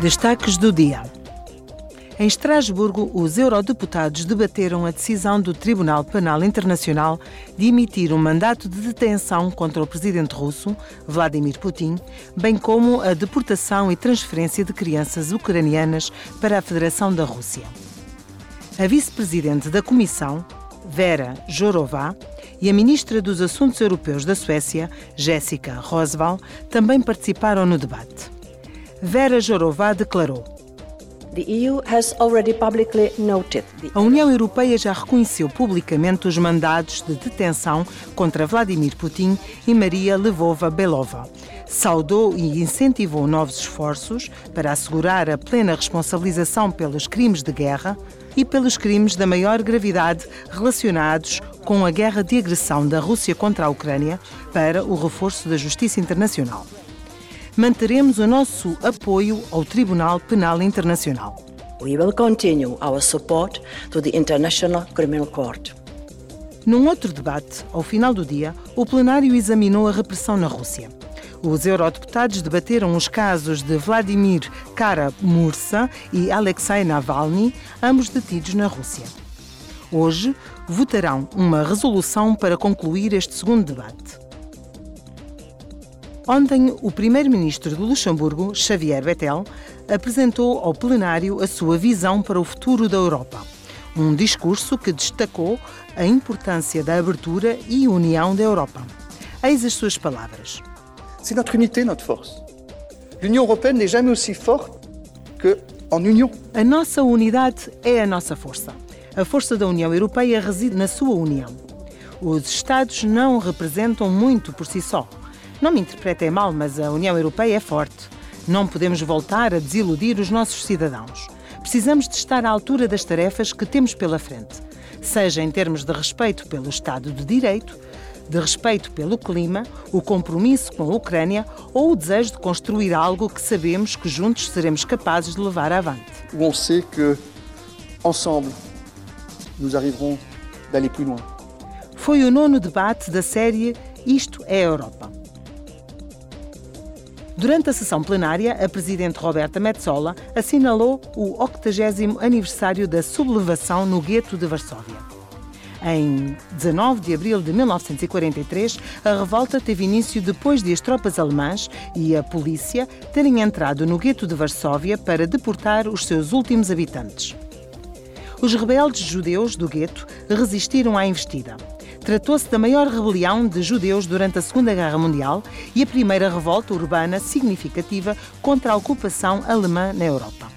Destaques do dia. Em Estrasburgo, os eurodeputados debateram a decisão do Tribunal Penal Internacional de emitir um mandato de detenção contra o presidente russo, Vladimir Putin, bem como a deportação e transferência de crianças ucranianas para a Federação da Rússia. A vice-presidente da Comissão, Vera Jourova, e a ministra dos Assuntos Europeus da Suécia, Jessica Roswall, também participaram no debate. Vera Jourova declarou: a União Europeia já reconheceu publicamente os mandados de detenção contra Vladimir Putin e Maria Lvova-Belova. Saudou e incentivou novos esforços para assegurar a plena responsabilização pelos crimes de guerra e pelos crimes da maior gravidade relacionados com a guerra de agressão da Rússia contra a Ucrânia para o reforço da justiça internacional manteremos o nosso apoio ao Tribunal Penal Internacional. We will continue our support to the International Criminal Court. Num outro debate, ao final do dia, o plenário examinou a repressão na Rússia. Os eurodeputados debateram os casos de Vladimir Kara-Mursa e Alexei Navalny, ambos detidos na Rússia. Hoje, votarão uma resolução para concluir este segundo debate. Ontem, o primeiro-ministro do Luxemburgo, Xavier Bettel, apresentou ao plenário a sua visão para o futuro da Europa. Um discurso que destacou a importância da abertura e união da Europa. Eis as suas palavras. C'est notre unité, notre force. L'Union européenne n'est jamais aussi forte que en union. A nossa unidade é a nossa força. A força da União Europeia reside na sua união. Os Estados não representam muito por si só. Não me interpretem mal, mas a União Europeia é forte. Não podemos voltar a desiludir os nossos cidadãos. Precisamos de estar à altura das tarefas que temos pela frente, seja em termos de respeito pelo Estado de Direito, de respeito pelo clima, o compromisso com a Ucrânia ou o desejo de construir algo que sabemos que juntos seremos capazes de levar avante. On sait que ensemble nous arriverons d'aller plus loin. Foi o nono debate da série Isto é a Europa. Durante a sessão plenária, a presidente Roberta Metsola assinalou o 80 aniversário da sublevação no gueto de Varsóvia. Em 19 de abril de 1943, a revolta teve início depois de as tropas alemãs e a polícia terem entrado no gueto de Varsóvia para deportar os seus últimos habitantes. Os rebeldes judeus do gueto resistiram à investida. Tratou-se da maior rebelião de judeus durante a Segunda Guerra Mundial e a primeira revolta urbana significativa contra a ocupação alemã na Europa.